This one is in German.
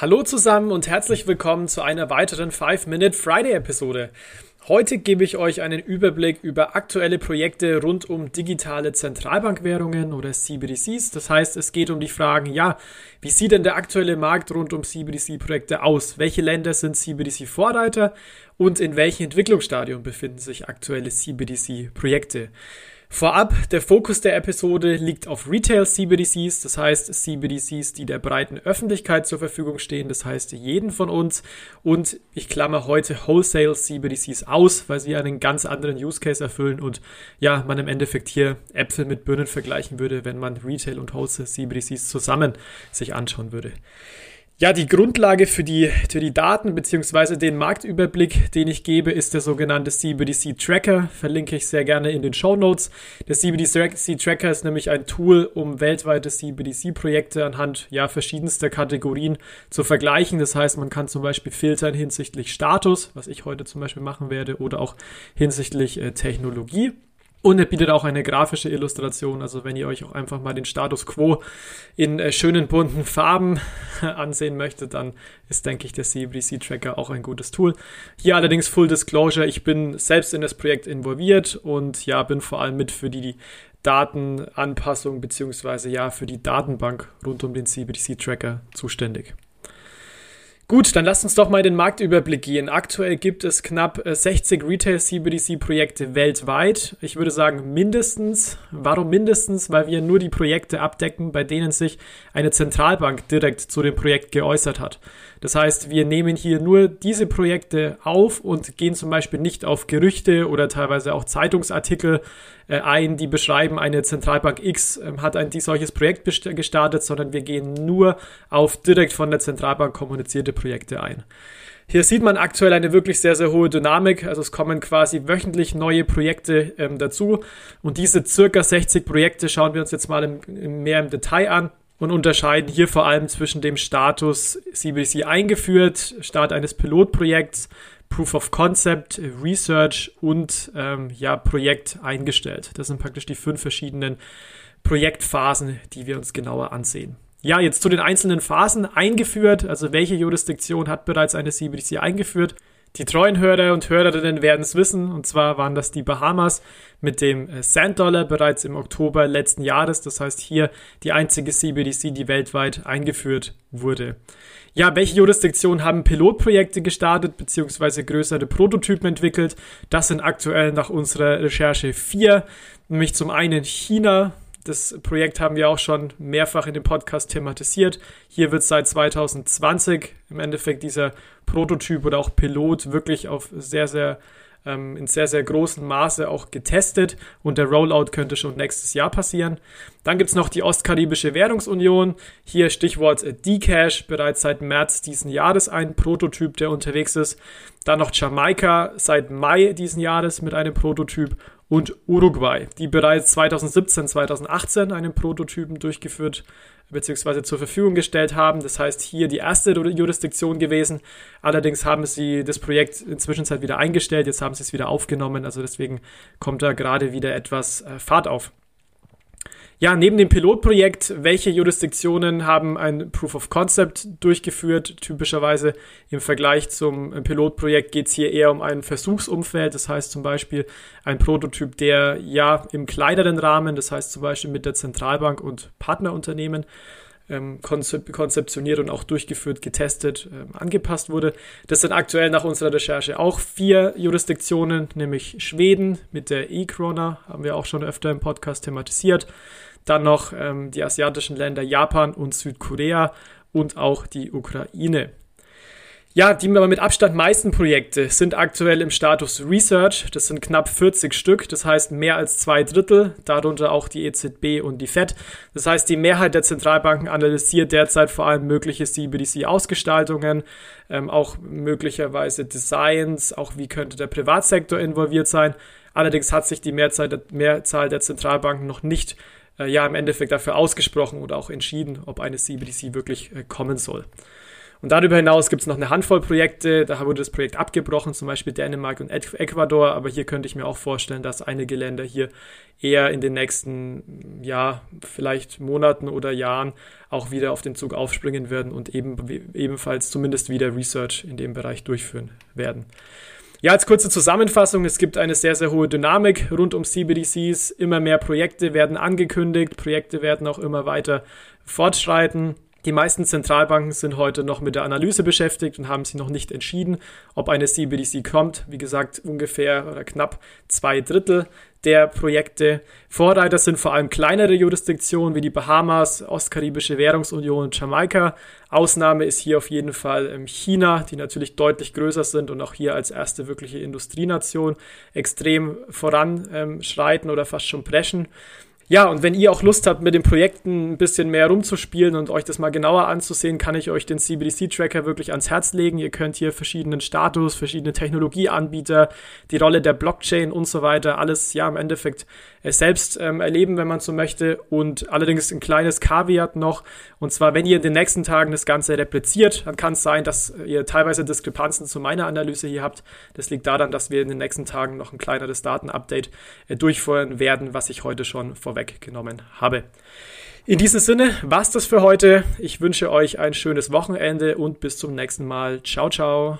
Hallo zusammen und herzlich willkommen zu einer weiteren 5-Minute Friday-Episode. Heute gebe ich euch einen Überblick über aktuelle Projekte rund um digitale Zentralbankwährungen oder CBDCs. Das heißt, es geht um die Fragen, ja, wie sieht denn der aktuelle Markt rund um CBDC-Projekte aus? Welche Länder sind CBDC-Vorreiter und in welchem Entwicklungsstadium befinden sich aktuelle CBDC-Projekte? Vorab, der Fokus der Episode liegt auf Retail CBDCs, das heißt CBDCs, die der breiten Öffentlichkeit zur Verfügung stehen, das heißt jeden von uns. Und ich klammer heute Wholesale CBDCs aus, weil sie einen ganz anderen Use Case erfüllen und ja, man im Endeffekt hier Äpfel mit Birnen vergleichen würde, wenn man Retail und Wholesale CBDCs zusammen sich anschauen würde. Ja, die Grundlage für die, für die Daten beziehungsweise den Marktüberblick, den ich gebe, ist der sogenannte CBDC Tracker. Verlinke ich sehr gerne in den Show Notes. Der CBDC Tracker ist nämlich ein Tool, um weltweite CBDC-Projekte anhand ja, verschiedenster Kategorien zu vergleichen. Das heißt, man kann zum Beispiel filtern hinsichtlich Status, was ich heute zum Beispiel machen werde, oder auch hinsichtlich äh, Technologie. Und er bietet auch eine grafische Illustration. Also wenn ihr euch auch einfach mal den Status quo in äh, schönen bunten Farben ansehen möchtet, dann ist, denke ich, der CBDC Tracker auch ein gutes Tool. Hier allerdings Full Disclosure. Ich bin selbst in das Projekt involviert und ja, bin vor allem mit für die Datenanpassung beziehungsweise ja für die Datenbank rund um den CBDC Tracker zuständig. Gut, dann lasst uns doch mal den Marktüberblick gehen. Aktuell gibt es knapp 60 äh, Retail CBDC Projekte weltweit. Ich würde sagen mindestens. Warum mindestens? Weil wir nur die Projekte abdecken, bei denen sich eine Zentralbank direkt zu dem Projekt geäußert hat. Das heißt, wir nehmen hier nur diese Projekte auf und gehen zum Beispiel nicht auf Gerüchte oder teilweise auch Zeitungsartikel äh, ein, die beschreiben, eine Zentralbank X äh, hat ein solches Projekt gestartet, sondern wir gehen nur auf direkt von der Zentralbank kommunizierte Projekte ein. Hier sieht man aktuell eine wirklich sehr, sehr hohe Dynamik. Also es kommen quasi wöchentlich neue Projekte ähm, dazu. Und diese circa 60 Projekte schauen wir uns jetzt mal im, im mehr im Detail an und unterscheiden hier vor allem zwischen dem Status CBDC eingeführt, Start eines Pilotprojekts, Proof of Concept, Research und ähm, ja, Projekt eingestellt. Das sind praktisch die fünf verschiedenen Projektphasen, die wir uns genauer ansehen. Ja, jetzt zu den einzelnen Phasen eingeführt. Also welche Jurisdiktion hat bereits eine CBDC eingeführt? Die treuen Hörer und Hörerinnen werden es wissen, und zwar waren das die Bahamas mit dem äh, Sand Dollar bereits im Oktober letzten Jahres. Das heißt hier die einzige CBDC, die weltweit eingeführt wurde. Ja, welche Jurisdiktionen haben Pilotprojekte gestartet bzw. größere Prototypen entwickelt? Das sind aktuell nach unserer Recherche vier, nämlich zum einen China, das Projekt haben wir auch schon mehrfach in dem Podcast thematisiert. Hier wird seit 2020 im Endeffekt dieser Prototyp oder auch Pilot wirklich auf sehr, sehr ähm, in sehr, sehr großem Maße auch getestet und der Rollout könnte schon nächstes Jahr passieren. Dann gibt es noch die Ostkaribische Währungsunion. Hier Stichwort Dcash, bereits seit März diesen Jahres ein Prototyp, der unterwegs ist. Dann noch Jamaika seit Mai diesen Jahres mit einem Prototyp und Uruguay, die bereits 2017, 2018 einen Prototypen durchgeführt bzw. zur Verfügung gestellt haben. Das heißt, hier die erste Jurisdiktion gewesen. Allerdings haben sie das Projekt inzwischen wieder eingestellt. Jetzt haben sie es wieder aufgenommen. Also deswegen kommt da gerade wieder etwas äh, Fahrt auf. Ja, neben dem Pilotprojekt, welche Jurisdiktionen haben ein Proof of Concept durchgeführt? Typischerweise im Vergleich zum Pilotprojekt geht es hier eher um ein Versuchsumfeld, das heißt zum Beispiel ein Prototyp, der ja im kleineren Rahmen, das heißt zum Beispiel mit der Zentralbank und Partnerunternehmen, ähm, konzeptioniert und auch durchgeführt, getestet, ähm, angepasst wurde. Das sind aktuell nach unserer Recherche auch vier Jurisdiktionen, nämlich Schweden mit der E-Krona, haben wir auch schon öfter im Podcast thematisiert. Dann noch ähm, die asiatischen Länder Japan und Südkorea und auch die Ukraine. Ja, die mit Abstand meisten Projekte sind aktuell im Status Research. Das sind knapp 40 Stück, das heißt mehr als zwei Drittel, darunter auch die EZB und die FED. Das heißt, die Mehrheit der Zentralbanken analysiert derzeit vor allem mögliche CBDC-Ausgestaltungen, ähm, auch möglicherweise Designs, auch wie könnte der Privatsektor involviert sein. Allerdings hat sich die Mehrzahl der, Mehrzahl der Zentralbanken noch nicht äh, ja im Endeffekt dafür ausgesprochen oder auch entschieden, ob eine CBDC wirklich äh, kommen soll. Und darüber hinaus gibt es noch eine Handvoll Projekte, da wurde das Projekt abgebrochen, zum Beispiel Dänemark und Ecuador, aber hier könnte ich mir auch vorstellen, dass einige Länder hier eher in den nächsten, ja, vielleicht Monaten oder Jahren auch wieder auf den Zug aufspringen werden und eben, ebenfalls zumindest wieder Research in dem Bereich durchführen werden. Ja, als kurze Zusammenfassung, es gibt eine sehr, sehr hohe Dynamik rund um CBDCs. Immer mehr Projekte werden angekündigt, Projekte werden auch immer weiter fortschreiten. Die meisten Zentralbanken sind heute noch mit der Analyse beschäftigt und haben sich noch nicht entschieden, ob eine CBDC kommt. Wie gesagt, ungefähr oder knapp zwei Drittel der Projekte. Vorreiter sind vor allem kleinere Jurisdiktionen wie die Bahamas, Ostkaribische Währungsunion und Jamaika. Ausnahme ist hier auf jeden Fall ähm, China, die natürlich deutlich größer sind und auch hier als erste wirkliche Industrienation extrem voranschreiten oder fast schon preschen. Ja, und wenn ihr auch Lust habt, mit den Projekten ein bisschen mehr rumzuspielen und euch das mal genauer anzusehen, kann ich euch den CBDC-Tracker wirklich ans Herz legen. Ihr könnt hier verschiedenen Status, verschiedene Technologieanbieter, die Rolle der Blockchain und so weiter, alles ja im Endeffekt äh, selbst ähm, erleben, wenn man so möchte. Und allerdings ein kleines Kaviat noch. Und zwar, wenn ihr in den nächsten Tagen das Ganze repliziert, dann kann es sein, dass ihr teilweise Diskrepanzen zu meiner Analyse hier habt. Das liegt daran, dass wir in den nächsten Tagen noch ein kleineres Datenupdate äh, durchführen werden, was ich heute schon vorweg vorweggenommen habe. In diesem Sinne war es das für heute. Ich wünsche euch ein schönes Wochenende und bis zum nächsten Mal. Ciao, ciao.